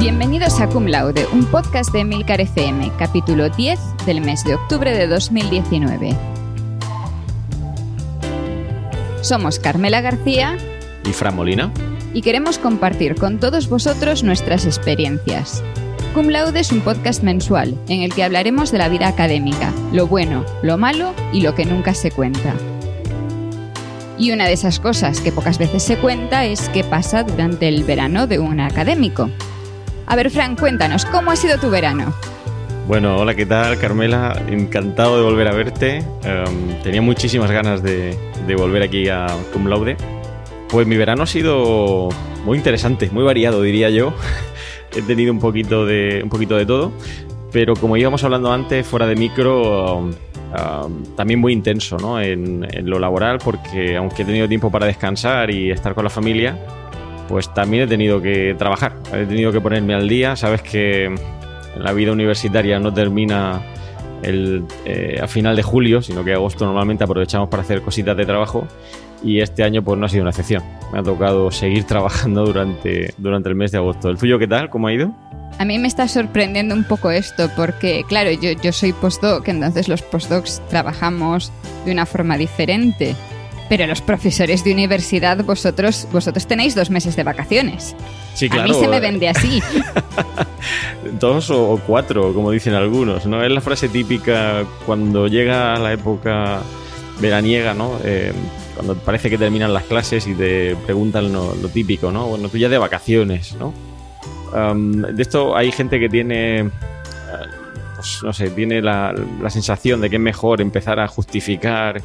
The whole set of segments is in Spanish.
Bienvenidos a Cum Laude, un podcast de Milcar FM, capítulo 10 del mes de octubre de 2019. Somos Carmela García y Fran Molina y queremos compartir con todos vosotros nuestras experiencias. Cum Laude es un podcast mensual en el que hablaremos de la vida académica, lo bueno, lo malo y lo que nunca se cuenta. Y una de esas cosas que pocas veces se cuenta es qué pasa durante el verano de un académico. A ver, Fran, cuéntanos, ¿cómo ha sido tu verano? Bueno, hola, ¿qué tal, Carmela? Encantado de volver a verte. Em, tenía muchísimas ganas de, volver aquí a Cum Laude. Pues mi verano ha sido muy interesante, muy variado, diría yo. He tenido un poquito de, un poquito de todo, pero como íbamos hablando antes, fuera de micro, um, um, también muy intenso ¿no? en lo laboral, porque aunque he tenido tiempo para descansar y estar con la familia, pues también he tenido que trabajar, he tenido que ponerme al día. Sabes que la vida universitaria no termina el, eh, a final de julio, sino que agosto normalmente aprovechamos para hacer cositas de trabajo y este año pues no ha sido una excepción. Me ha tocado seguir trabajando durante, durante el mes de agosto. ¿El tuyo qué tal? ¿Cómo ha ido? A mí me está sorprendiendo un poco esto porque, claro, yo, yo soy postdoc, entonces los postdocs trabajamos de una forma diferente. Pero los profesores de universidad, vosotros, vosotros tenéis dos meses de vacaciones. Sí, claro. A mí se me vende así. dos o cuatro, como dicen algunos, ¿no? Es la frase típica cuando llega la época veraniega, ¿no? Eh, cuando parece que terminan las clases y te preguntan lo, lo típico, ¿no? Bueno, tú ya de vacaciones, ¿no? Um, de esto hay gente que tiene pues, no sé, tiene la, la, sensación de que es mejor empezar a justificar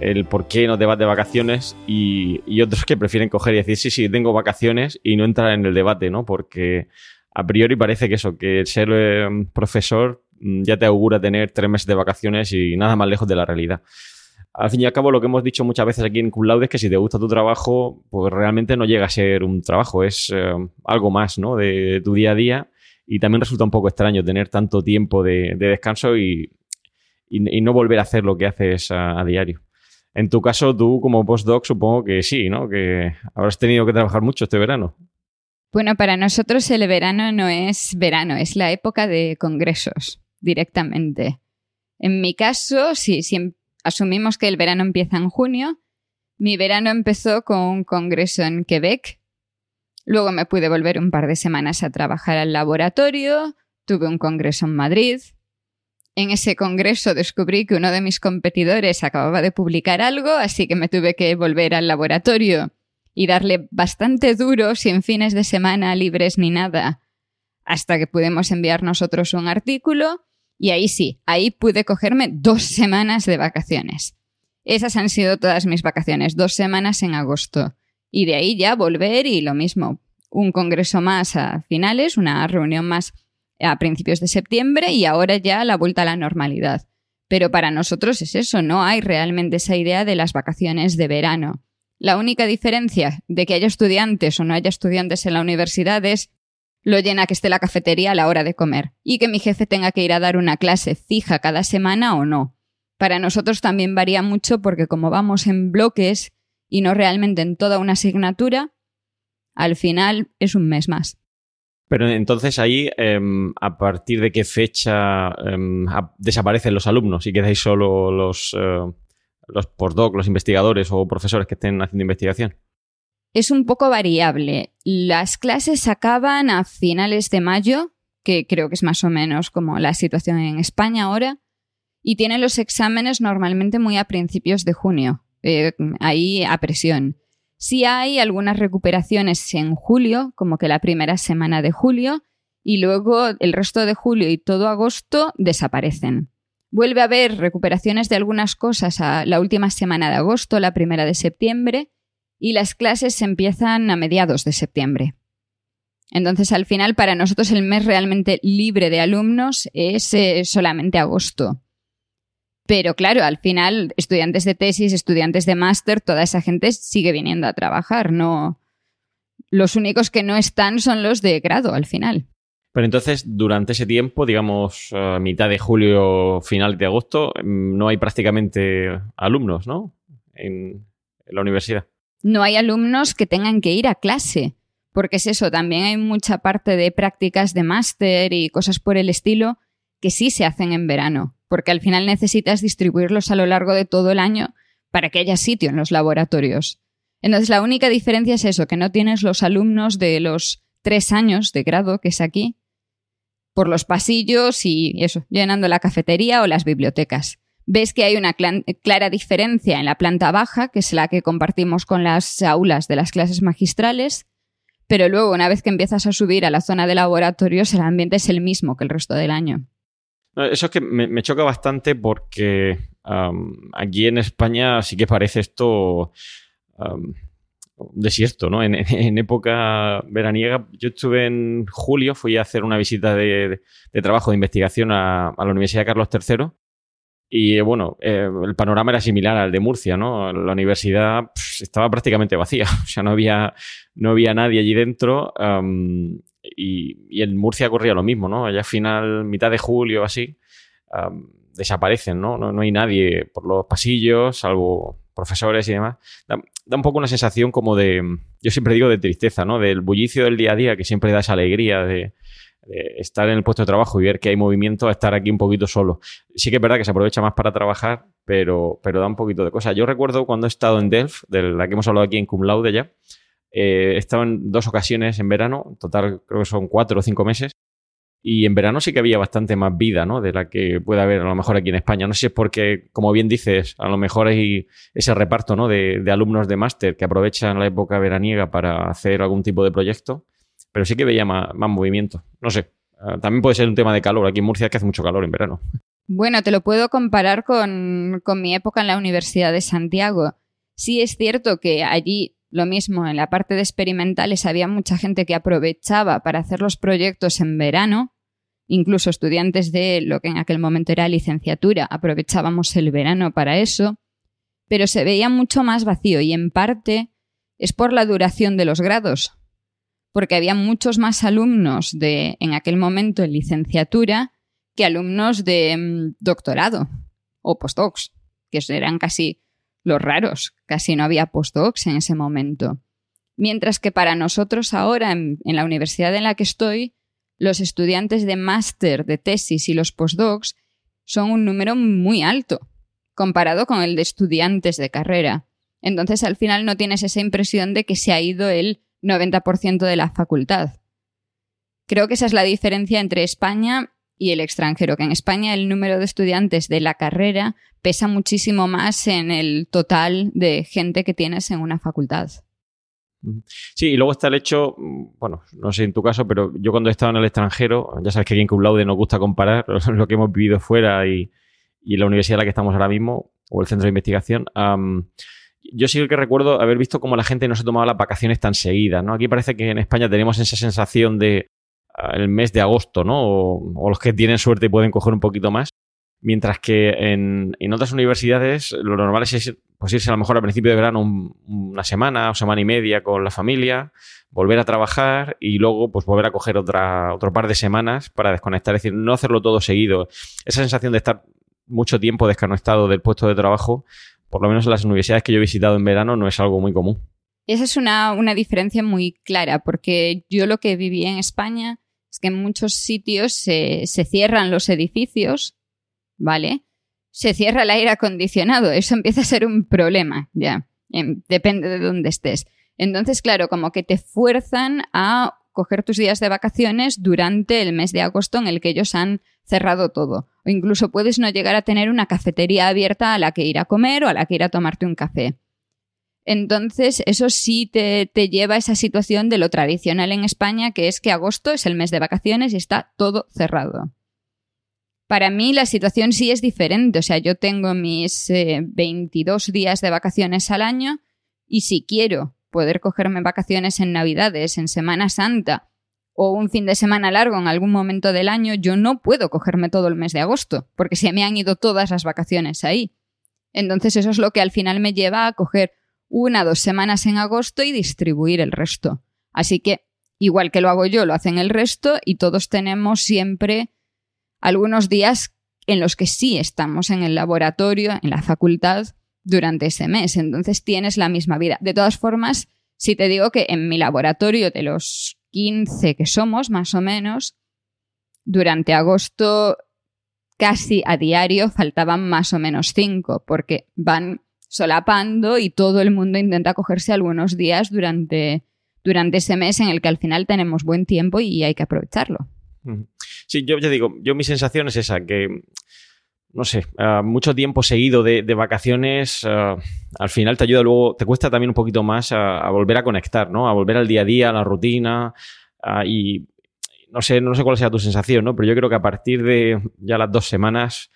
el por qué no te vas de vacaciones y, otros que prefieren coger y decir, sí, sí, tengo vacaciones y no entrar en el debate, ¿no? Porque a priori parece que eso, que ser eh, profesor mm, ya te augura tener tres meses de vacaciones y nada más lejos de la realidad. Al fin y al cabo, lo que hemos dicho muchas veces aquí en Cum es que si te gusta tu trabajo, pues realmente no llega a ser un trabajo, es eh, algo más, ¿no? De, tu día a día y también resulta un poco extraño tener tanto tiempo de, de descanso y, y, no volver a hacer lo que haces a, diario. En tu caso, tú como postdoc supongo que sí, ¿no? Que habrás tenido que trabajar mucho este verano. Bueno, para nosotros el verano no es verano, es la época de congresos directamente. En mi caso, si, asumimos que el verano empieza en junio, mi verano empezó con un congreso en Quebec Luego me pude volver un par de semanas a trabajar al laboratorio, tuve un congreso en Madrid. En ese congreso descubrí que uno de mis competidores acababa de publicar algo, así que me tuve que volver al laboratorio y darle bastante duro, sin fines de semana libres ni nada, hasta que pudimos enviar nosotros un artículo y ahí sí, ahí pude cogerme dos semanas de vacaciones. Esas han sido todas mis vacaciones, dos semanas en agosto. Y de ahí ya volver y lo mismo, un congreso más a finales, una reunión más a principios de septiembre y ahora ya la vuelta a la normalidad. Pero para nosotros es eso, no hay realmente esa idea de las vacaciones de verano. La única diferencia de que haya estudiantes o no haya estudiantes en la universidad es lo llena que esté la cafetería a la hora de comer y que mi jefe tenga que ir a dar una clase fija cada semana o no. Para nosotros también varía mucho porque como vamos en bloques y no realmente en toda una asignatura, al final es un mes más. Pero entonces ahí, eh, ¿a partir de qué fecha eh, desaparecen los alumnos y quedáis solo los, eh, los postdoc, los investigadores o profesores que estén haciendo investigación? Es un poco variable. Las clases acaban a finales de mayo, que creo que es más o menos como la situación en España ahora, y tienen los exámenes normalmente muy a principios de junio eh, ahí a presión. Sí hay algunas recuperaciones en julio, como que la primera semana de julio, y luego el resto de julio y todo agosto desaparecen. Vuelve a haber recuperaciones de algunas cosas a la última semana de agosto, la primera de septiembre, y las clases empiezan a mediados de septiembre. Entonces, al final, para nosotros el mes realmente libre de alumnos es eh, solamente agosto. Pero claro, al final, estudiantes de tesis, estudiantes de máster, toda esa gente sigue viniendo a trabajar, no. Los únicos que no están son los de grado al final. Pero entonces, durante ese tiempo, digamos, a mitad de julio, final de agosto, no hay prácticamente alumnos, ¿no? En, en la universidad. No hay alumnos que tengan que ir a clase, porque es eso, también hay mucha parte de prácticas de máster y cosas por el estilo que sí se hacen en verano, porque al final necesitas distribuirlos a lo largo de todo el año para que haya sitio en los laboratorios. Entonces la única diferencia es eso, que no tienes los alumnos de los tres años de grado, que es aquí, por los pasillos y eso, llenando la cafetería o las bibliotecas. Ves que hay una clara diferencia en la planta baja, que es la que compartimos con las aulas de las clases magistrales, pero luego una vez que empiezas a subir a la zona de laboratorios, el ambiente es el mismo que el resto del año. Eso es que me, choca bastante porque aquí en España sí que parece esto un desierto, ¿no? En, época veraniega, yo estuve en julio, fui a hacer una visita de, trabajo de investigación a, la Universidad Carlos III y bueno, eh, el panorama era similar al de Murcia, ¿no? La universidad estaba prácticamente vacía, o sea, no había, no había nadie allí dentro y, en Murcia corría lo mismo, ¿no? Allá final, mitad de julio, así, desaparecen, ¿no? ¿no? hay nadie por los pasillos, salvo profesores y demás. Da, un poco una sensación como de, yo siempre digo de tristeza, ¿no? Del bullicio del día a día que siempre da esa alegría de, estar en el puesto de trabajo y ver que hay movimiento a estar aquí un poquito solo. Sí que es verdad que se aprovecha más para trabajar, pero, pero da un poquito de cosa. Yo recuerdo cuando he estado en Delft, de la que hemos hablado aquí en Cum Laude ya, eh, he estado en dos ocasiones en verano, en total creo que son cuatro o cinco meses, y en verano sí que había bastante más vida, ¿no? De la que puede haber a lo mejor aquí en España. No sé si es porque, como bien dices, a lo mejor hay ese reparto, ¿no? De, alumnos de máster que aprovechan la época veraniega para hacer algún tipo de proyecto, pero sí que veía más, movimiento. No sé. Ah, también puede ser un tema de calor. Aquí en Murcia que hace mucho calor en verano. Bueno, te lo puedo comparar con, con mi época en la Universidad de Santiago. Sí es cierto que allí lo mismo, en la parte de experimentales había mucha gente que aprovechaba para hacer los proyectos en verano, incluso estudiantes de lo que en aquel momento era licenciatura, aprovechábamos el verano para eso, pero se veía mucho más vacío y en parte es por la duración de los grados, porque había muchos más alumnos de en aquel momento en licenciatura que alumnos de mm, doctorado o postdocs, que eran casi los raros, casi no había postdocs en ese momento. Mientras que para nosotros ahora, en, la universidad en la que estoy, los estudiantes de máster, de tesis y los postdocs son un número muy alto, comparado con el de estudiantes de carrera. Entonces al final no tienes esa impresión de que se ha ido el 90% de la facultad. Creo que esa es la diferencia entre España y el extranjero, que en España el número de estudiantes de la carrera pesa muchísimo más en el total de gente que tienes en una facultad. Sí, y luego está el hecho, bueno, no sé en tu caso, pero yo cuando he estado en el extranjero, ya sabes que aquí en Cum Laude nos gusta comparar lo que hemos vivido fuera y, la universidad en la que estamos ahora mismo, o el centro de investigación. yo sí que recuerdo haber visto cómo la gente no se tomaba las vacaciones tan seguidas, ¿no? Aquí parece que en España tenemos esa sensación de el mes de agosto, ¿no? O, los que tienen suerte pueden coger un poquito más. Mientras que en, otras universidades lo normal es pues irse a lo mejor al principio de verano una semana o semana y media con la familia, volver a trabajar y luego pues volver a coger otra, otro par de semanas para desconectar. Es decir, no hacerlo todo seguido. Esa sensación de estar mucho tiempo desconectado del puesto de trabajo, por lo menos en las universidades que yo he visitado en verano, no es algo muy común. Esa es una, una diferencia muy clara, porque yo lo que viví en España es que en muchos sitios se, cierran los edificios, ¿vale? Se cierra el aire acondicionado, eso empieza a ser un problema, ya, depende de dónde estés. Entonces, claro, como que te fuerzan a coger tus días de vacaciones durante el mes de agosto en el que ellos han cerrado todo. O incluso puedes no llegar a tener una cafetería abierta a la que ir a comer o a la que ir a tomarte un café. Entonces, eso sí te, lleva a esa situación de lo tradicional en España, que es que agosto es el mes de vacaciones y está todo cerrado. Para mí la situación sí es diferente, o sea, yo tengo mis 22 eh, días de vacaciones al año y si quiero poder cogerme vacaciones en Navidades, en Semana Santa o un fin de semana largo en algún momento del año, yo no puedo cogerme todo el mes de agosto, porque se me han ido todas las vacaciones ahí. Entonces eso es lo que al final me lleva a coger una dos semanas en agosto y distribuir el resto. Así que, igual que lo hago yo, lo hacen el resto y todos tenemos siempre algunos días en los que sí estamos en el laboratorio, en la facultad, durante ese mes. Entonces tienes la misma vida. De todas formas, Si te digo que en mi laboratorio de los 15 que somos, más o menos, durante agosto casi a diario faltaban más o menos 5, porque van solapando y todo el mundo intenta cogerse algunos días durante, durante ese mes en el que al final tenemos buen tiempo y hay que aprovecharlo. Sí, yo ya digo, yo mi sensación es esa, que no sé, uh, mucho tiempo seguido de, vacaciones, uh, al final te ayuda luego, te cuesta también un poquito más a, volver a conectar, ¿no? A volver al día a día, a la rutina. Uh, y no sé, no sé cuál sea tu sensación, ¿no? Pero yo creo que a partir de ya las dos semanas,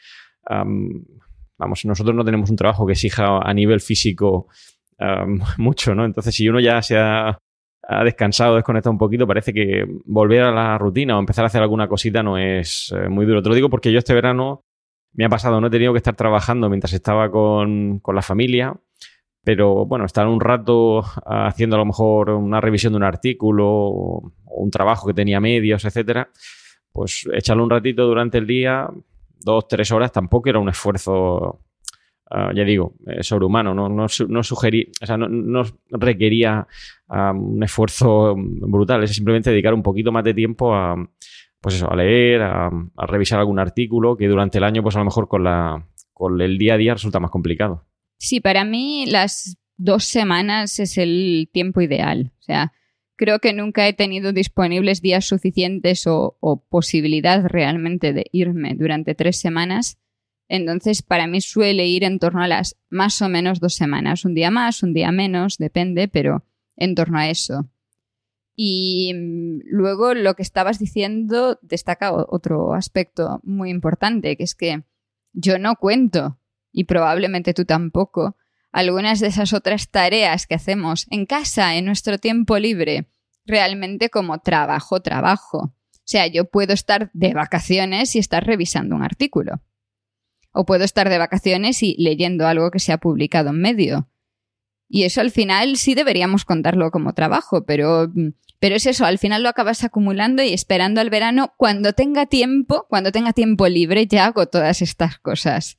vamos, nosotros no tenemos un trabajo que exija a nivel físico mucho, ¿no? Entonces, si uno ya se ha, ha descansado, desconectado un poquito, parece que volver a la rutina o empezar a hacer alguna cosita no es eh, muy duro. Te lo digo porque yo este verano me ha pasado, no he tenido que estar trabajando mientras estaba con, con la familia, pero bueno, estar un rato haciendo a lo mejor una revisión de un artículo o un trabajo que tenía medios, etcétera, pues echarlo un ratito durante el día, dos, tres horas, tampoco era un esfuerzo, uh, ya digo, eh, sobrehumano, no, no, sugerí, o sea, no, requería un esfuerzo brutal, es simplemente dedicar un poquito más de tiempo a pues eso, a leer, a, a, revisar algún artículo que durante el año, pues a lo mejor con, la, con el día a día resulta más complicado. Sí, para mí las dos semanas es el tiempo ideal. O sea, creo que nunca he tenido disponibles días suficientes o, o posibilidad realmente de irme durante tres semanas. Entonces, para mí suele ir en torno a las más o menos dos semanas. Un día más, un día menos, depende, pero en torno a eso. Y mm, luego lo que estabas diciendo destaca otro aspecto muy importante, que es que yo no cuento, y probablemente tú tampoco, algunas de esas otras tareas que hacemos en casa, en nuestro tiempo libre, realmente como trabajo, trabajo. O sea, yo puedo estar de vacaciones y estar revisando un artículo. O puedo estar de vacaciones y leyendo algo que se ha publicado en medio. Y eso al final sí deberíamos contarlo como trabajo, pero, pero es eso, al final lo acabas acumulando y esperando al verano cuando tenga tiempo, cuando tenga tiempo libre, ya hago todas estas cosas.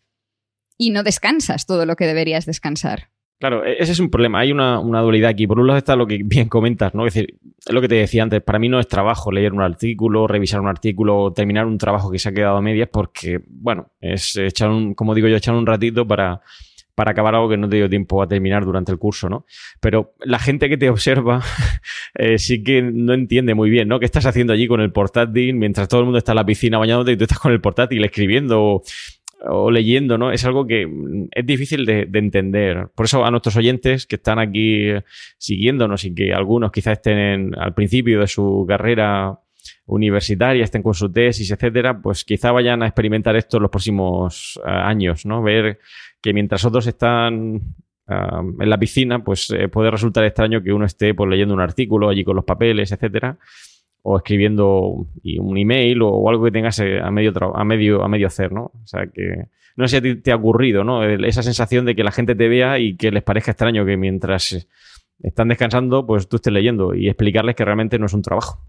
Y no descansas todo lo que deberías descansar. Claro, e-, ese es un problema. Hay una, dualidad aquí. Por un lado está lo que bien comentas, ¿no? Es decir, lo que te decía antes. Para mí no es trabajo leer un artículo, revisar un artículo, terminar un trabajo que se ha quedado a medias, porque, bueno, es echar un, como digo yo, echar un ratito para, para acabar algo que no te dio tiempo a terminar durante el curso, ¿no? Pero la gente que te observa eh, sí que no entiende muy bien, ¿no? ¿Qué estás haciendo allí con el portátil mientras todo el mundo está en la piscina bañándote y tú estás con el portátil escribiendo o, o leyendo, ¿no? Es algo que es difícil de, de, entender. Por eso a nuestros oyentes que están aquí siguiéndonos y que algunos quizás estén al principio de su carrera universitaria, estén con su tesis, etcétera, pues quizá vayan a experimentar esto en los próximos uh, años, ¿no? Ver que mientras otros están en la piscina, pues eh, puede resultar extraño que uno esté pues, leyendo un artículo allí con los papeles, etcétera, o escribiendo un email o, algo que tengas eh, a medio, a medio, a medio hacer, ¿no? O sea que no sé si te ha ocurrido, ¿no? Esa sensación de que la gente te vea y que les parezca extraño que mientras están descansando, pues tú estés leyendo y explicarles que realmente no es un trabajo.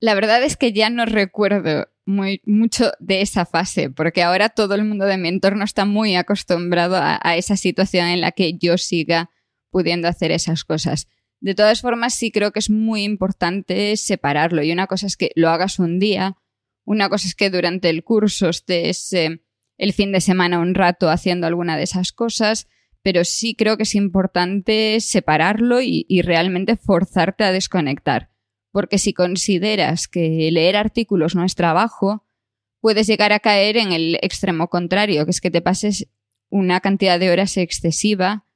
La verdad es que ya no recuerdo muy, mucho de esa fase, porque ahora todo el mundo de mi entorno está muy acostumbrado a esa situación en la que yo siga pudiendo hacer esas cosas. De todas formas, sí creo que es muy importante separarlo. Y una cosa es que lo hagas un día, una cosa es que durante el curso estés eh, el fin de semana un rato haciendo alguna de esas cosas, pero sí creo que es importante separarlo y, y realmente forzarte a desconectar. Porque si consideras que leer artículos no es trabajo, puedes llegar a caer en el extremo contrario, que es que te pases una cantidad de horas excesiva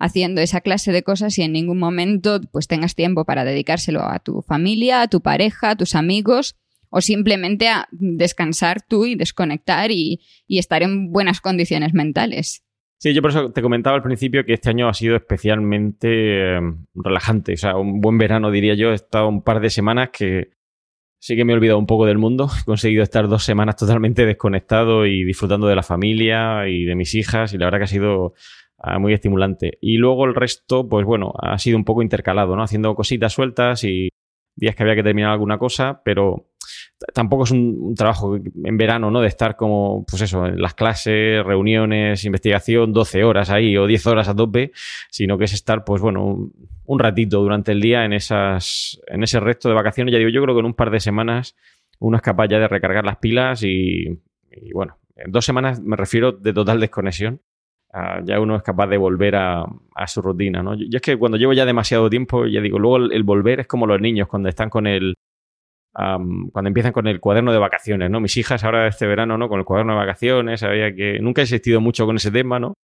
haciendo esa clase de cosas y en ningún momento pues tengas tiempo para dedicárselo a tu familia, a tu pareja, a tus amigos o simplemente a descansar tú y desconectar y, estar en buenas condiciones mentales. Sí, yo por eso te comentaba al principio que este año ha sido especialmente eh, relajante. O sea, un buen verano, diría yo. He estado un par de semanas que sí que me he olvidado un poco del mundo. He conseguido estar dos semanas totalmente desconectado y disfrutando de la familia y de mis hijas. Y la verdad que ha sido muy estimulante. Y luego el resto, pues bueno, ha sido un poco intercalado, ¿no? Haciendo cositas sueltas y días que había que terminar alguna cosa, pero tampoco es un, trabajo en verano, ¿no? De estar como, pues eso, en las clases, reuniones, investigación, 12 horas ahí o 10 horas a tope, sino que es estar, pues bueno, un, ratito durante el día en, esas, en ese resto de vacaciones. Ya digo, yo creo que en un par de semanas uno es capaz ya de recargar las pilas y, bueno, en dos semanas me refiero de total desconexión. Ah, ya uno es capaz de volver a, su rutina, ¿no? Yo, es que cuando llevo ya demasiado tiempo, ya digo, luego el volver es como los niños cuando están con el, cuando empiezan con el cuaderno de vacaciones, ¿no? Mis hijas ahora este verano, ¿no? Con el cuaderno de vacaciones, había que... Nunca he existido mucho con ese tema, ¿no?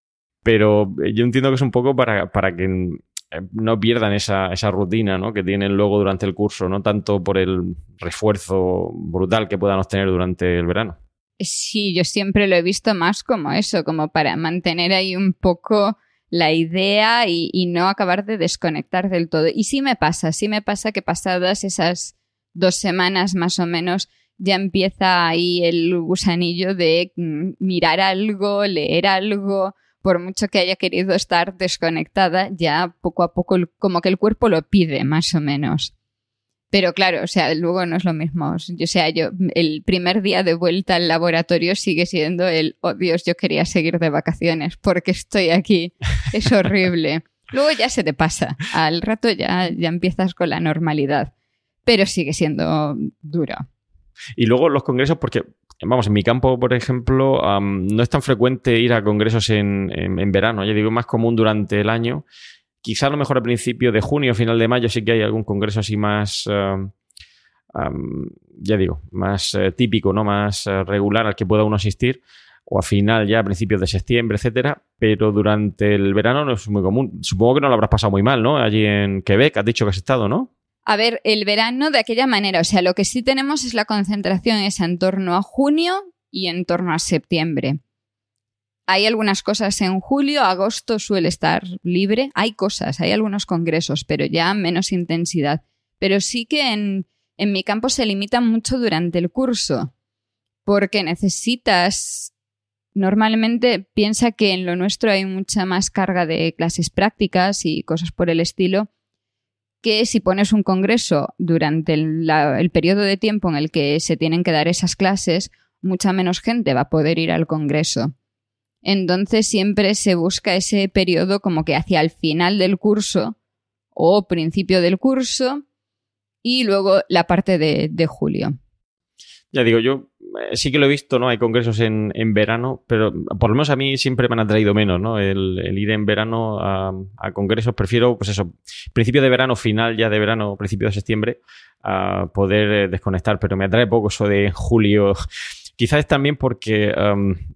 Pero eh, yo entiendo que es un poco para, para que eh, no pierdan esa, esa, rutina ¿no? que tienen luego durante el curso, no tanto por el refuerzo brutal que puedan obtener durante el verano. Sí, yo siempre lo he visto más como eso, como para mantener ahí un poco la idea y, y no acabar de desconectar del todo. Y sí me pasa, sí me pasa que pasadas esas dos semanas más o menos ya empieza ahí el gusanillo de mm, mirar algo, leer algo, por mucho que haya querido estar desconectada, ya poco a poco como que el cuerpo lo pide, más o menos. Pero claro, o sea, luego no es lo mismo. O sea, yo, el primer día de vuelta al laboratorio sigue siendo el, oh Dios, yo quería seguir de vacaciones porque estoy aquí. Es horrible. luego ya se te pasa. Al rato ya, ya empiezas con la normalidad pero sigue siendo dura. Y luego los congresos, porque, vamos, en mi campo, por ejemplo, no es tan frecuente ir a congresos en, verano, ya digo, más común durante el año. Quizá a lo mejor a principio de junio, final de mayo, sí que hay algún congreso así más, ya digo, más eh, típico, ¿no? Más eh, regular al que pueda uno asistir o a final ya a principios de septiembre, etcétera, pero durante el verano no es muy común. Supongo que no lo habrás pasado muy mal, ¿no? Allí en Quebec, has dicho que has estado, ¿no? A ver, el verano de aquella manera, o sea, lo que sí tenemos es la concentración en torno a junio y en torno a septiembre. Hay algunas cosas en julio, agosto suele estar libre, hay cosas, hay algunos congresos, pero ya menos intensidad. Pero sí que en, en mi campo se limita mucho durante el curso, porque necesitas normalmente piensa que en lo nuestro hay mucha más carga de clases prácticas y cosas por el estilo que si pones un congreso durante el, periodo de tiempo en el que se tienen que dar esas clases, mucha menos gente va a poder ir al congreso. Entonces siempre se busca ese periodo como que hacia el final del curso o principio del curso y luego la parte de julio. Ya digo, yo eh, sí que lo he visto, ¿no? Hay congresos en, verano, pero por lo menos a mí siempre me han atraído menos, ¿no? El, ir en verano a, congresos, prefiero, pues eso, principio de verano, final ya de verano, principio de septiembre, a poder eh, desconectar, pero me atrae poco eso de julio. Quizás es también porque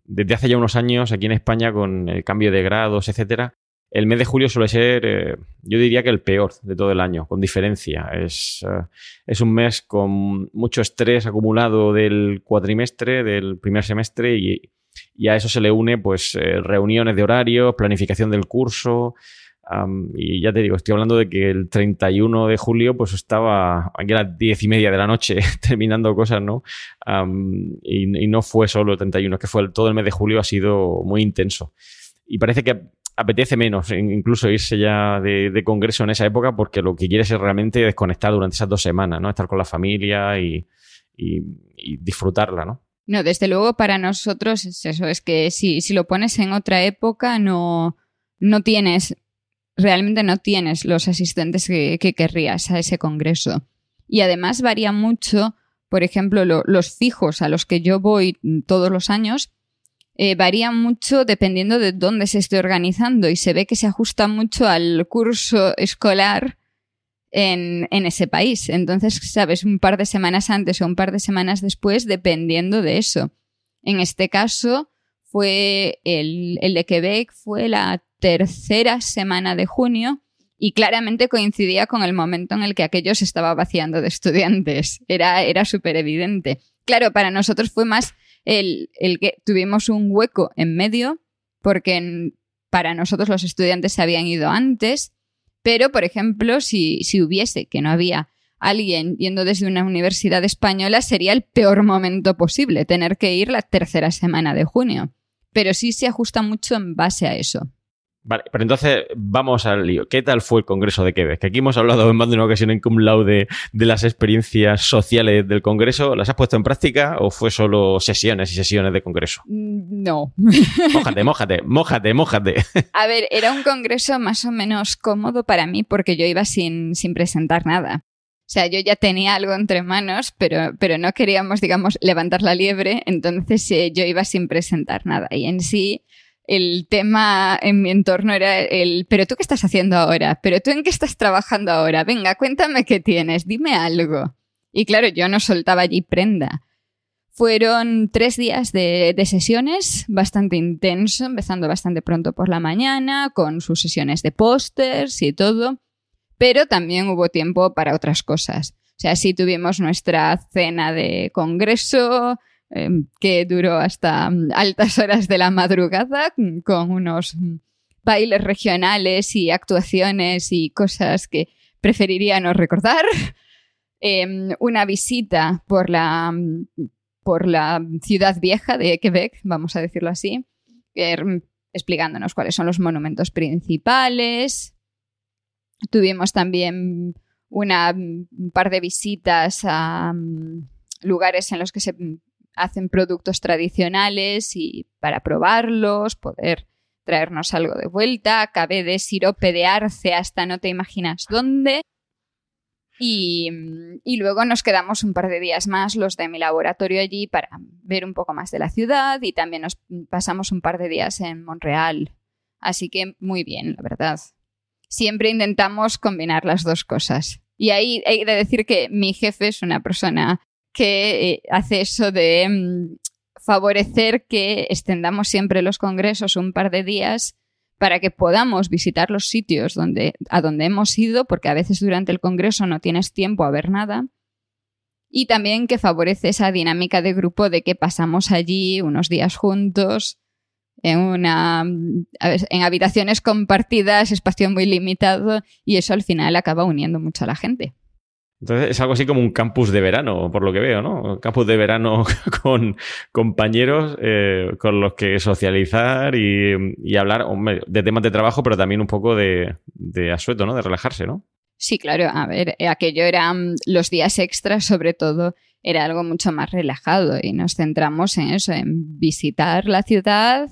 desde hace ya unos años aquí en España, con el cambio de grados, etcétera, el mes de julio suele ser, eh, yo diría que el peor de todo el año, con diferencia. Es, eh, es, un mes con mucho estrés acumulado del cuatrimestre, del primer semestre, y, a eso se le une pues eh, reuniones de horario, planificación del curso. Y ya te digo, estoy hablando de que el 31 de julio pues estaba aquí a las 10 y media de la noche terminando cosas, ¿no? y, no fue solo el 31, es que fue todo el mes de julio ha sido muy intenso. Y parece que apetece menos incluso irse ya de, congreso en esa época porque lo que quieres es realmente desconectar durante esas dos semanas, ¿no? Estar con la familia y, disfrutarla, ¿no? No, desde luego para nosotros es eso, es que si, si lo pones en otra época no, no tienes, realmente no tienes los asistentes que, querrías a ese congreso. Y además varía mucho, por ejemplo, los fijos a los que yo voy todos los años, eh, varía mucho dependiendo de dónde se esté organizando y se ve que se ajusta mucho al curso escolar en, ese país. Entonces, sabes, un par de semanas antes o un par de semanas después, dependiendo de eso. En este caso, fue el, el de Quebec, fue la tercera semana de junio y claramente coincidía con el momento en el que aquello se estaba vaciando de estudiantes. Era, era súper evidente. Claro, para nosotros fue más el, que tuvimos un hueco en medio porque para nosotros los estudiantes se habían ido antes, pero por ejemplo, si, si hubiese, que no había alguien yendo desde una universidad española, sería el peor momento posible, tener que ir la tercera semana de junio. Pero sí se ajusta mucho en base a eso. Vale, pero entonces vamos al lío. ¿Qué tal fue el Congreso de Quebec? Que aquí hemos hablado en más de una ocasión en cum laude de las experiencias sociales del Congreso. ¿Las has puesto en práctica o fue solo sesiones y sesiones de Congreso? Mm, no. Mójate, mójate, mójate, mójate. A ver, era un Congreso más o menos cómodo para mí porque yo iba sin, sin presentar nada. Sea, yo ya tenía algo entre manos, pero, pero no queríamos, digamos, levantar la liebre, entonces eh, yo iba sin presentar nada. Y en sí, el tema en mi entorno era el, pero tú qué estás haciendo ahora, pero tú en qué estás trabajando ahora, venga, cuéntame qué tienes, dime algo. Y claro, yo no soltaba allí prenda. Fueron tres días de, de, sesiones, bastante intenso, empezando bastante pronto por la mañana, con sus sesiones de pósters y todo, pero también hubo tiempo para otras cosas. O sea, sí tuvimos nuestra cena de congreso, Em, que duró hasta mm, altas horas de la madrugada mm, con unos mm, bailes regionales y actuaciones y cosas que preferiría no recordar. Em, una visita por la, por la ciudad vieja de Quebec, vamos a decirlo así, explicándonos cuáles son los monumentos principales. Tuvimos también una, un par de visitas a lugares en los que se hacen productos tradicionales y para probarlos, poder traernos algo de vuelta. Acabé de sirope de arce hasta no te imaginas dónde. Y, y, luego nos quedamos un par de días más los de mi laboratorio allí para ver un poco más de la ciudad y también nos pasamos un par de días en Montreal. Así que muy bien, la verdad. Siempre intentamos combinar las dos cosas. Y ahí hay de decir que mi jefe es una persona que eh, hace eso de mm, favorecer que extendamos siempre los congresos un par de días para que podamos visitar los sitios donde, a donde hemos ido, porque a veces durante el congreso no tienes tiempo a ver nada. Y también que favorece esa dinámica de grupo de que pasamos allí unos días juntos, en, una, en habitaciones compartidas, espacio muy limitado, y eso al final acaba uniendo mucho a la gente. Entonces es algo así como un campus de verano, por lo que veo, ¿no? Un campus de verano con compañeros eh, con los que socializar y, hablar de temas de trabajo, pero también un poco de, de, asueto, ¿no? De relajarse, ¿no? Sí, claro. A ver, aquello eran los días extras, sobre todo, era algo mucho más relajado y nos centramos en eso, en visitar la ciudad,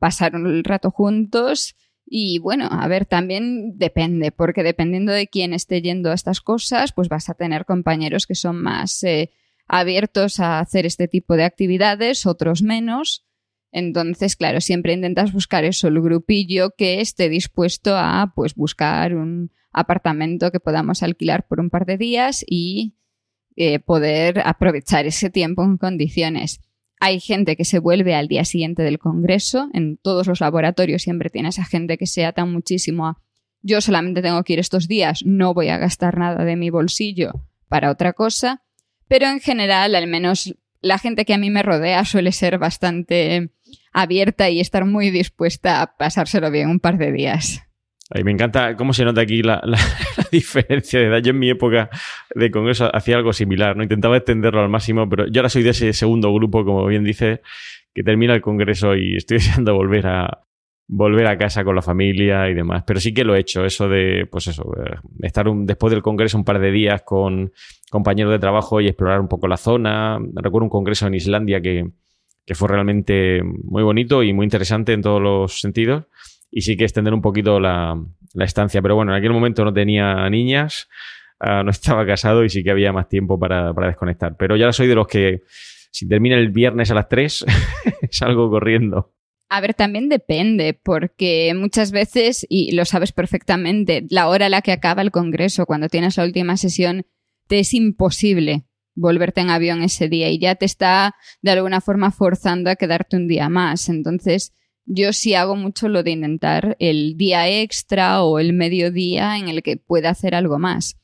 pasar un rato juntos y bueno, a ver, también depende, porque dependiendo de quién esté yendo a estas cosas, pues vas a tener compañeros que son más eh, abiertos a hacer este tipo de actividades, otros menos. Entonces, claro, siempre intentas buscar eso, el grupillo que esté dispuesto a pues buscar un apartamento que podamos alquilar por un par de días y eh, poder aprovechar ese tiempo en condiciones. Hay gente que se vuelve al día siguiente del congreso. En todos los laboratorios siempre tienes a gente que se ata muchísimo a yo solamente tengo que ir estos días, no voy a gastar nada de mi bolsillo para otra cosa. Pero en general, al menos la gente que a mí me rodea suele ser bastante abierta y estar muy dispuesta a pasárselo bien un par de días. Ay, me encanta cómo se nota aquí la, diferencia de edad. Yo en mi época de congreso hacía algo similar, ¿no? Intentaba extenderlo al máximo, pero yo ahora soy de ese segundo grupo, como bien dice, que termina el congreso y estoy deseando volver a volver a casa con la familia y demás. Pero sí que lo he hecho, eso de, pues eso, eh, estar después del congreso un par de días con compañeros de trabajo y explorar un poco la zona. Recuerdo un congreso en Islandia que, que fue realmente muy bonito y muy interesante en todos los sentidos y sí que extender un poquito la, estancia. Pero bueno, en aquel momento no tenía niñas, ah, no estaba casado y sí que había más tiempo para, desconectar. Pero ya soy de los que si termina el viernes a las 3, salgo corriendo. A ver, también depende, porque muchas veces, y lo sabes perfectamente, la hora a la que acaba el Congreso, cuando tienes la última sesión, te es imposible volverte en avión ese día y ya te está de alguna forma forzando a quedarte un día más. Entonces, yo sí hago mucho lo de intentar el día extra o el mediodía en el que pueda hacer algo más.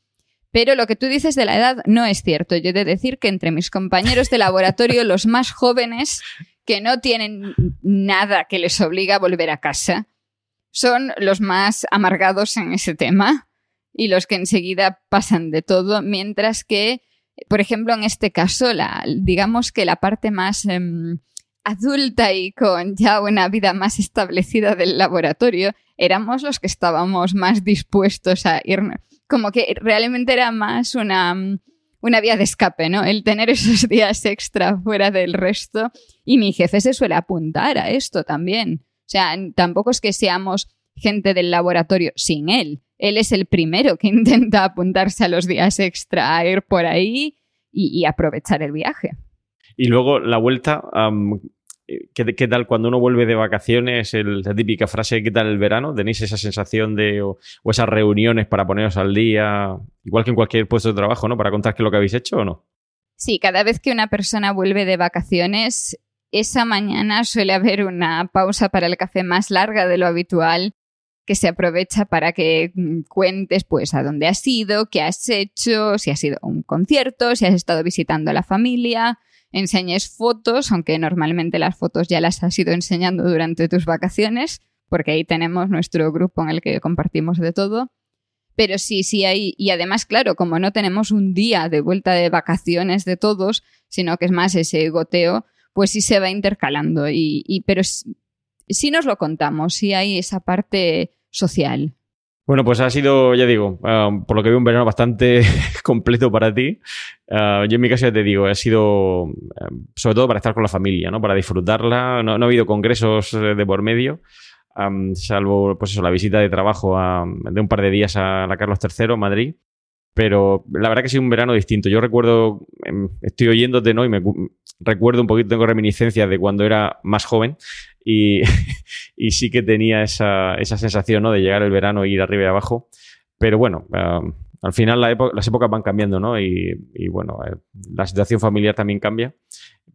Pero lo que tú dices de la edad no es cierto. Yo he de decir que entre mis compañeros de laboratorio, los más jóvenes, que no tienen nada que les obliga a volver a casa, son los más amargados en ese tema y los que enseguida pasan de todo, mientras que, por ejemplo, en este caso, la, digamos que la parte más... Em, adulta y con ya una vida más establecida del laboratorio éramos los que estábamos más dispuestos a ir. Como que realmente era más una, una vía de escape, ¿no? El tener esos días extra fuera del resto. Y mi jefe se suele apuntar a esto también. O sea, tampoco es que seamos gente del laboratorio sin él. Él es el primero que intenta apuntarse a los días extra, a ir por ahí y, aprovechar el viaje. Y luego la vuelta, ¿qué, tal cuando uno vuelve de vacaciones? la típica frase, ¿qué tal el verano? ¿Tenéis esa sensación de, o, esas reuniones para poneros al día, igual que en cualquier puesto de trabajo, ¿no? Para contar qué es lo que habéis hecho o no? Sí, cada vez que una persona vuelve de vacaciones, esa mañana suele haber una pausa para el café más larga de lo habitual que se aprovecha para que mm, cuentes pues a dónde has ido, qué has hecho, si has ido a un concierto, si has estado visitando a la familia, enseñes fotos, aunque normalmente las fotos ya las has ido enseñando durante tus vacaciones, porque ahí tenemos nuestro grupo en el que compartimos de todo. Pero sí, sí hay, y además, claro, como no tenemos un día de vuelta de vacaciones de todos, sino que es más ese goteo, pues sí se va intercalando. Y, pero sí nos lo contamos, sí hay esa parte social. Bueno, pues ha sido, ya digo, ah, por lo que veo, un verano bastante completo para ti. Ah, yo en mi caso ya te digo, ha sido ah, sobre todo para estar con la familia, ¿no? Para disfrutarla. No, ha habido congresos eh, de por medio, salvo pues eso, la visita de trabajo de un par de días a la Carlos III, Madrid. Pero la verdad que ha sido un verano distinto. Yo recuerdo, em, estoy oyéndote, ¿no? Y me recuerdo un poquito, tengo reminiscencias de cuando era más joven y, sí que tenía esa, esa, sensación ¿no? de llegar el verano e ir arriba y abajo. Pero bueno, um, al final las épocas van cambiando, ¿no? Y, bueno, eh, la situación familiar también cambia.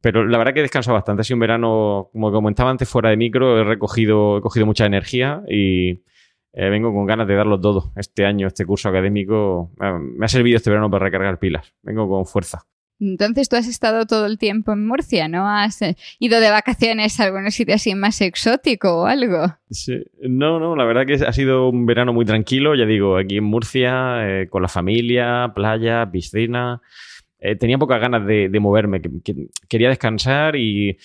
Pero la verdad que he bastante. Ha sido un verano, como comentaba antes, fuera de micro. He recogido, he cogido mucha energía y eh, vengo con ganas de darlo todo este año, este curso académico. Eh, me ha servido este verano para recargar pilas. Vengo con fuerza. Entonces tú has estado todo el tiempo en Murcia, ¿no? ¿Has eh, ido de vacaciones a algún sitio así más exótico o algo? Sí. No, no, la verdad que ha sido un verano muy tranquilo, ya digo, aquí en Murcia, eh, con la familia, playa, piscina. Eh, tenía pocas ganas de, moverme, quería descansar y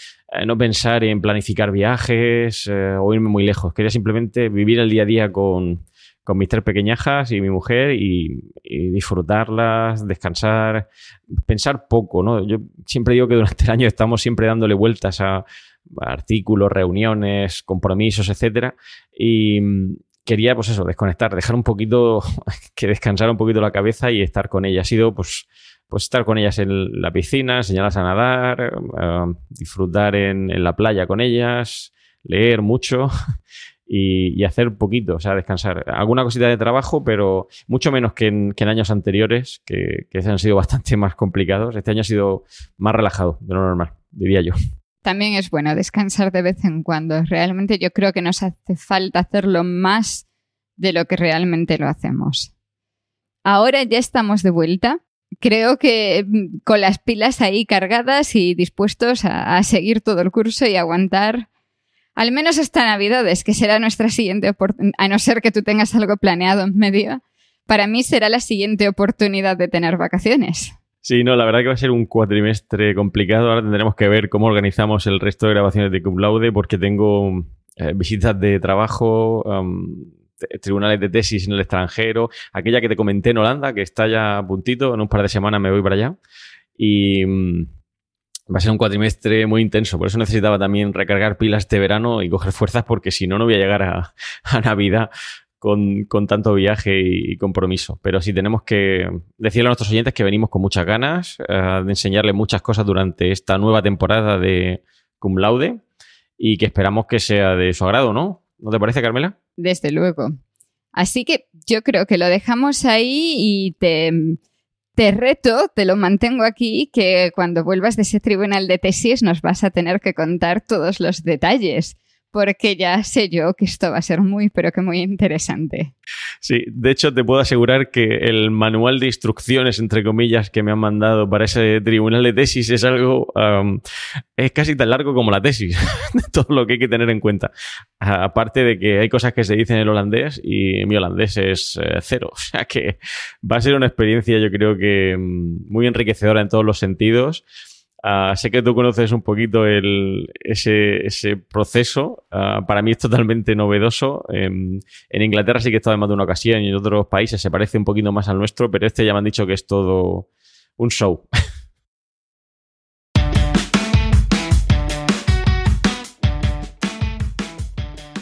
no pensar en planificar viajes o irme muy lejos. Quería simplemente vivir el día a día con, con mis tres pequeñajas y mi mujer y, disfrutarlas, descansar, pensar poco, ¿no? Yo siempre digo que durante el año estamos siempre dándole vueltas a, artículos, reuniones, compromisos, etcétera, y quería, pues eso, desconectar, dejar un poquito, que descansar un poquito la cabeza y estar con ella. Ha sido, pues, pues estar con ellas en la piscina, enseñarlas a nadar, eh, disfrutar en la playa con ellas, leer mucho y, hacer poquito, o sea, descansar. Alguna cosita de trabajo, pero mucho menos que en, años anteriores, que, que, han sido bastante más complicados. Este año ha sido más relajado de lo normal, diría yo. También es bueno descansar de vez en cuando. Realmente yo creo que nos hace falta hacerlo más de lo que realmente lo hacemos. Ahora ya estamos de vuelta. Creo que mm, con las pilas ahí cargadas y dispuestos a, a seguir todo el curso y aguantar al menos esta Navidad, es que será nuestra siguiente oportunidad, a no ser que tú tengas algo planeado en medio, para mí será la siguiente oportunidad de tener vacaciones. Sí, no, la verdad que va a ser un cuatrimestre complicado. Ahora tendremos que ver cómo organizamos el resto de grabaciones de Cum Laude, porque tengo eh, visitas de trabajo, tribunales de tesis en el extranjero, aquella que te comenté en Holanda, que está ya a puntito, en un par de semanas me voy para allá. Y, mm, Va a ser un cuatrimestre muy intenso, por eso necesitaba también recargar pilas este verano y coger fuerzas, porque si no, no voy a llegar a, Navidad con, tanto viaje y compromiso. Pero sí tenemos que decirle a nuestros oyentes que venimos con muchas ganas eh, de enseñarles muchas cosas durante esta nueva temporada de Cum Laude y que esperamos que sea de su agrado, ¿no? ¿No te parece, Carmela? Desde luego. Así que yo creo que lo dejamos ahí y te te reto, te lo mantengo aquí, que cuando vuelvas de ese tribunal de tesis nos vas a tener que contar todos los detalles porque ya sé yo que esto va a ser muy, pero que muy interesante. Sí, de hecho te puedo asegurar que el manual de instrucciones, entre comillas, que me han mandado para ese tribunal de tesis es algo, es casi tan largo como la tesis, todo lo que hay que tener en cuenta. Aparte de que hay cosas que se dicen en holandés y mi holandés es eh, cero, o sea que va a ser una experiencia yo creo que mm, muy enriquecedora en todos los sentidos Ah, sé que tú conoces un poquito ese, proceso. Ah, para mí es totalmente novedoso. Em, en Inglaterra sí que he estado en más de una ocasión y en otros países se parece un poquito más al nuestro, pero este ya me han dicho que es todo un show.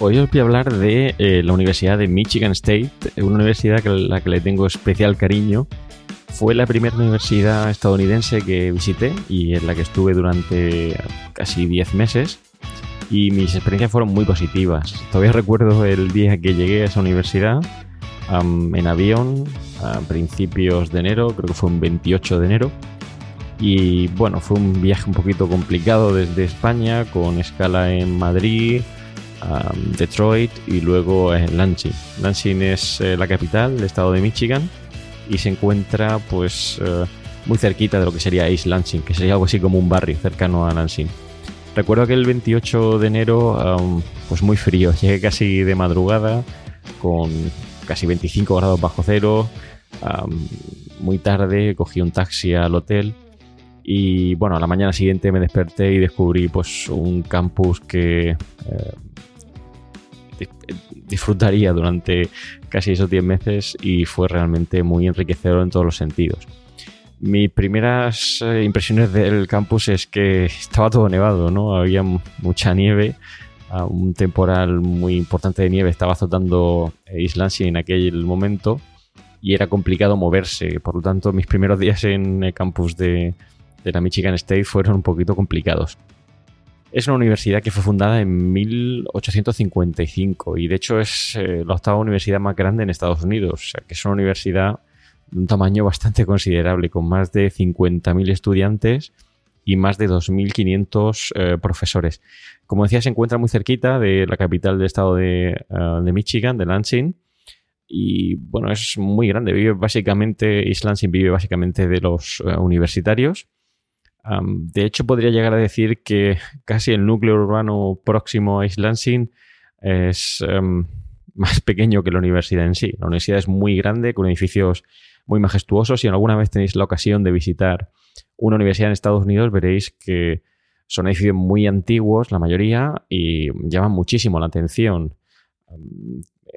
Hoy os voy a hablar de eh, la Universidad de Michigan State, una universidad a la que le tengo especial cariño fue la primera universidad estadounidense que visité y en la que estuve durante casi 10 meses y mis experiencias fueron muy positivas. Todavía recuerdo el día que llegué a esa universidad en avión a principios de enero, creo que fue un 28 de enero. Y bueno, fue un viaje un poquito complicado desde España, con escala en Madrid, Detroit y luego en Lansing. Lansing es eh, la capital del estado de Michigan y se encuentra pues eh, muy cerquita de lo que sería East Lansing, que sería algo así como un barrio cercano a Lansing. Recuerdo que el 28 de enero, pues muy frío, llegué casi de madrugada, con casi 25 grados bajo cero, muy tarde cogí un taxi al hotel y bueno, a la mañana siguiente me desperté y descubrí pues un campus que eh, disfrutaría durante casi esos 10 meses y fue realmente muy enriquecedor en todos los sentidos. Mis primeras eh, impresiones del campus es que estaba todo nevado, ¿no? Había mucha nieve, un temporal muy importante de nieve estaba azotando Islandia en aquel momento y era complicado moverse. Por lo tanto, mis primeros días en el campus de, de la Michigan State fueron un poquito complicados. Es una universidad que fue fundada en 1855 y de hecho es eh, la octava universidad más grande en Estados Unidos. O sea que es una universidad de un tamaño bastante considerable, con más de 50.000 estudiantes y más de 2.500 eh, profesores. Como decía, se encuentra muy cerquita de la capital del estado de, eh, de Michigan, de Lansing. Y bueno, es muy grande. Vive básicamente, East Lansing vive básicamente de los universitarios de hecho, podría llegar a decir que casi el núcleo urbano próximo a East Lansing es em, más pequeño que la universidad en sí. La universidad es muy grande, con edificios muy majestuosos. Si alguna vez tenéis la ocasión de visitar una universidad en Estados Unidos, veréis que son edificios muy antiguos, la mayoría, y llaman muchísimo la atención.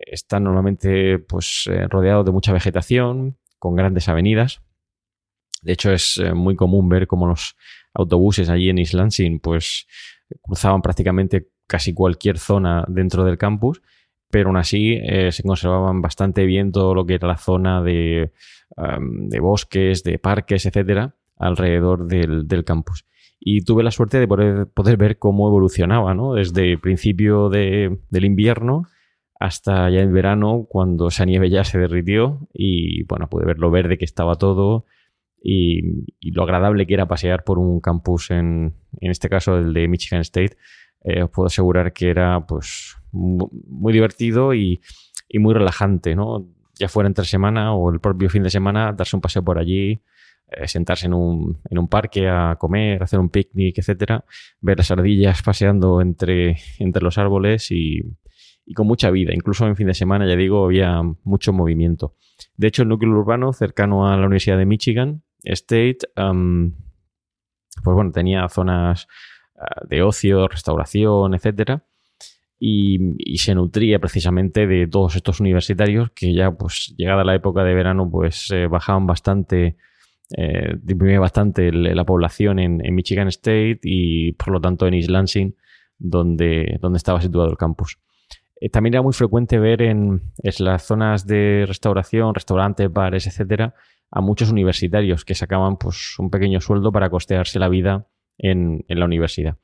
están normalmente pues, eh, rodeados de mucha vegetación, con grandes avenidas. De hecho, es eh, muy común ver cómo los autobuses allí en East Lansing pues cruzaban prácticamente casi cualquier zona dentro del campus, pero aún así eh, se conservaban bastante bien todo lo que era la zona de, bosques, de parques, etcétera, alrededor del, campus. Y tuve la suerte de poder, poder ver cómo evolucionaba, ¿no? Desde el principio del invierno hasta ya en verano, cuando esa nieve ya se derritió y bueno, pude ver lo verde que estaba todo, y, lo agradable que era pasear por un campus, en, en este caso el de Michigan State, eh, os puedo asegurar que era pues muy divertido y, muy relajante, ¿no? Ya fuera entre semana o el propio fin de semana, darse un paseo por allí, eh, sentarse en un, en un, parque a comer, hacer un picnic, etcétera, ver las ardillas paseando entre, entre los árboles y, y con mucha vida. Incluso en fin de semana, ya digo, había mucho movimiento. De hecho, el núcleo urbano cercano a la Universidad de Michigan State, pues bueno, tenía zonas ah, de ocio, restauración, etcétera. Y, se nutría precisamente de todos estos universitarios que ya, pues, llegada la época de verano, pues bajaban bastante, eh, bastante la población en, Michigan State y, por lo tanto, en East Lansing, donde, donde estaba situado el campus. Eh, también era muy frecuente ver en, en, las zonas de restauración, restaurantes, bares, etcétera, a muchos universitarios que sacaban pues, un pequeño sueldo para costearse la vida en, la universidad.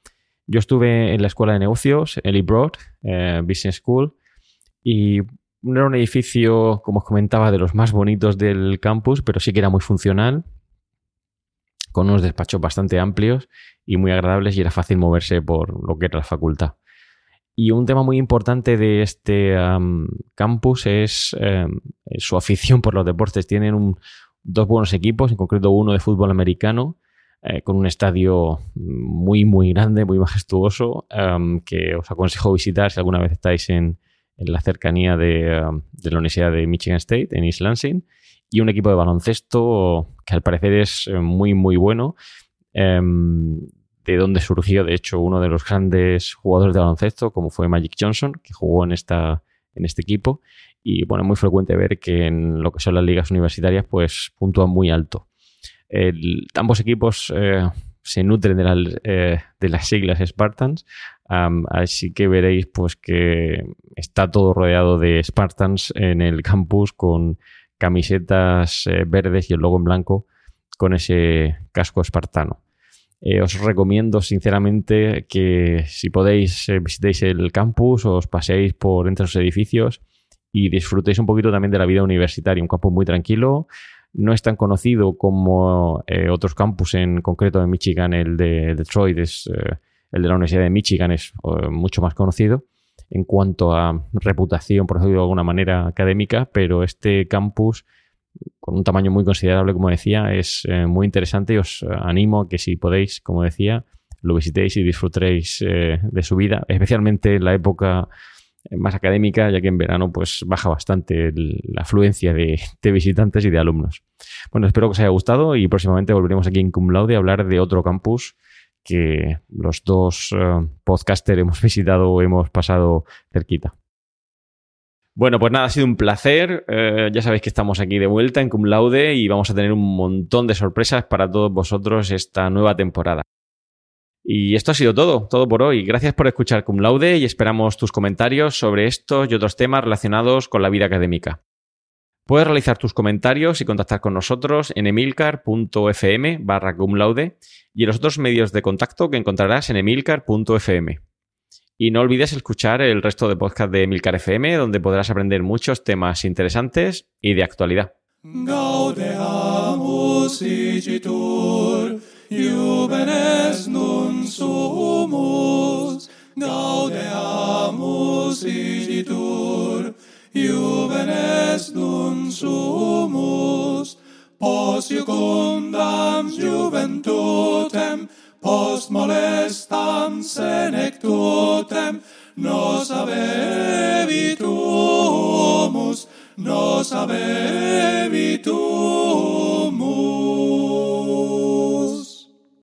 Yo estuve en la escuela de negocios, Ellie Broad, eh, Business School, y no era un edificio, como os comentaba, de los más bonitos del campus, pero sí que era muy funcional, con unos despachos bastante amplios y muy agradables y era fácil moverse por lo que era la facultad. Y un tema muy importante de este campus es em, su afición por los deportes. Tienen un, dos buenos equipos, en concreto uno de fútbol americano, eh, con un estadio muy, muy grande, muy majestuoso, em, que os aconsejo visitar si alguna vez estáis en, la cercanía de, em, de, la Universidad de Michigan State, en East Lansing, y un equipo de baloncesto que al parecer es eh, muy, muy bueno. em, de dónde surgió, de hecho, uno de los grandes jugadores de baloncesto, como fue Magic Johnson, que jugó en, esta, en este equipo. Y bueno, es muy frecuente ver que en lo que son las ligas universitarias, pues puntúan muy alto. ambos equipos eh, se nutren de, eh, de, las siglas Spartans, así que veréis pues que está todo rodeado de Spartans en el campus con camisetas eh, verdes y el logo en blanco con ese casco espartano. Eh, os recomiendo sinceramente que si podéis eh, visitéis el campus, os paseéis por entre los edificios y disfrutéis un poquito también de la vida universitaria. Un campus muy tranquilo, no es tan conocido como eh, otros campus, en concreto en Michigan, el de Detroit, es, el de la Universidad de Michigan es mucho más conocido en cuanto a reputación, por decirlo de alguna manera académica, pero este campus con un tamaño muy considerable, como decía, es eh, muy interesante y os animo a que si podéis, como decía, lo visitéis y disfrutéis eh, de su vida, especialmente en la época eh, más académica, ya que en verano pues baja bastante la afluencia de, visitantes y de alumnos. Bueno, espero que os haya gustado y próximamente volveremos aquí en Cum Laude a hablar de otro campus que los dos podcasters hemos visitado o hemos pasado cerquita. Bueno, pues nada, ha sido un placer. Eh, ya sabéis que estamos aquí de vuelta en Cum Laude y vamos a tener un montón de sorpresas para todos vosotros esta nueva temporada. Y esto ha sido todo, todo por hoy. Gracias por escuchar Cum Laude y esperamos tus comentarios sobre estos y otros temas relacionados con la vida académica. Puedes realizar tus comentarios y contactar con nosotros en emilcar.fm barra cum laude y en los otros medios de contacto que encontrarás en emilcar.fm. Y no olvides escuchar el resto de podcast de Milcar FM, donde podrás aprender muchos temas interesantes y de actualidad. Juvenes nun sumus, gaudeamus igitur. Juvenes nun sumus, pos iucundam juventutem, post molestam senectutem, nos avevitumus, nos avevitumus.